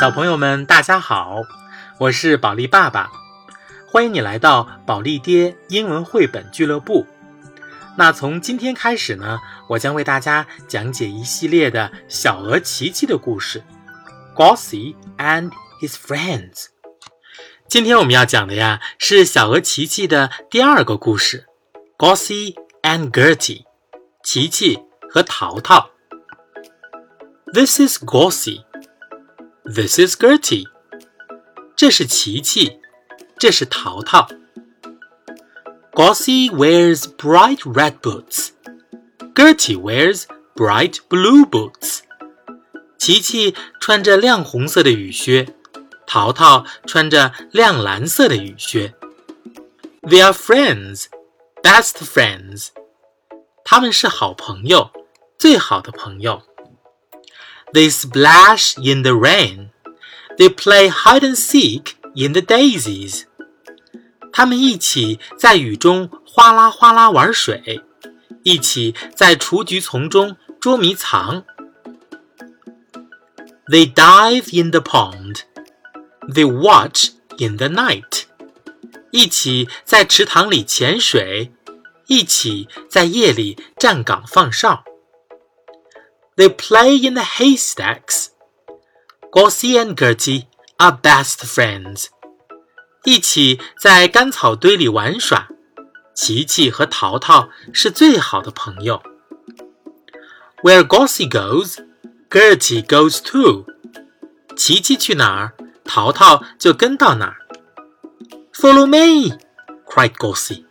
小朋友们，大家好，我是宝利爸爸，欢迎你来到宝利爹英文绘本俱乐部。那从今天开始呢，我将为大家讲解一系列的小鹅琪琪的故事，Gossy and his friends。今天我们要讲的呀是小鹅琪琪的第二个故事，Gossy and Gertie，琪琪和淘淘。This is Gossy. This is Gertie. 这是琪琪，这是淘淘。Gossy wears bright red boots. Gertie wears bright blue boots. 琪琪穿着亮红色的雨靴，淘淘穿着亮蓝色的雨靴。They are friends, best friends. 他们是好朋友，最好的朋友。 They splash in the rain. They play hide and seek in the daisies. 他们一起在雨中哗啦哗啦玩水，一起在雏菊丛中捉迷藏。They dive in the pond. They watch in the night. 一起在池塘里潜水，一起在夜里站岗放哨。 they play in the haystacks. Gossie and Gertie are best friends. 一起在干草堆里玩耍。琪琪和淘淘是最好的朋友。Where Gossie goes, Gertie goes too。琪琪去哪儿，淘淘就跟到哪儿。Follow me! cried Gossie.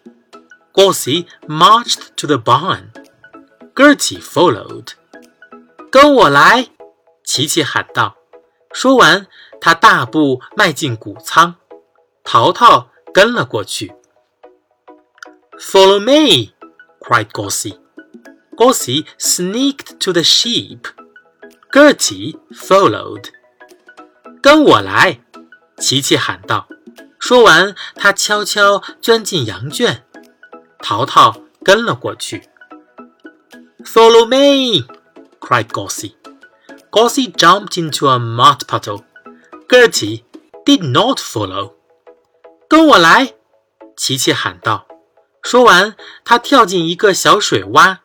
Gossie marched to the barn. Gertie followed. 跟我来，琪琪喊道。说完，他大步迈进谷仓，淘淘跟了过去。Follow me! cried Gossi Gossi sneaked to the sheep. Gertie followed. 跟我来，琪琪喊道。说完，他悄悄钻进羊圈，淘淘跟了过去。Follow me! cried Gossie. Gossie jumped into a mud puddle. Gertie did not follow. 跟我来！琪琪喊道。说完，他跳进一个小水洼。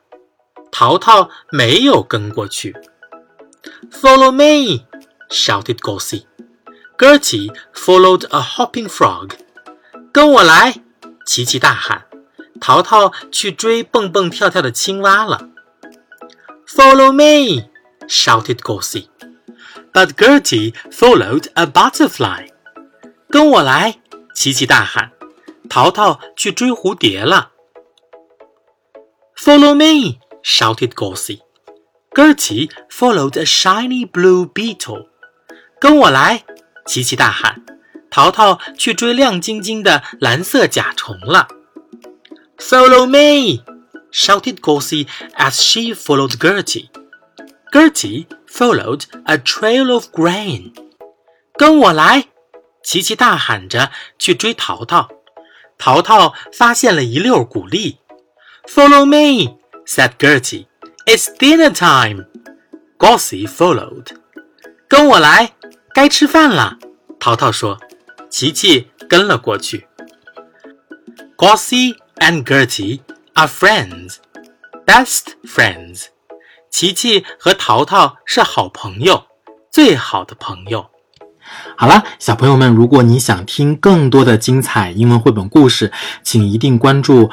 淘淘没有跟过去。Follow me! shouted Gossie. Gertie followed a hopping frog. 跟我来！琪琪大喊。淘淘去追蹦蹦跳跳的青蛙了。Follow me! shouted Gossie. But Gertie followed a butterfly. 跟我来！琪琪大喊。淘淘去追蝴蝶了。Follow me! shouted Gossie. Gertie followed a shiny blue beetle. 跟我来！琪琪大喊。淘淘去追亮晶晶的蓝色甲虫了。Follow me! shouted Gossie as she followed Gertie. Gertie followed a trail of grain. 跟我来！琪琪大喊着去追淘淘。淘淘发现了一溜谷粒。Follow me, said Gertie. It's dinner time. Gossie followed. 跟我来，该吃饭了。淘淘说。琪琪跟了过去。Gossie and Gertie are friends, best friends. 琪琪和淘淘是好朋友，最好的朋友。好了，小朋友们，如果你想听更多的精彩英文绘本故事，请一定关注。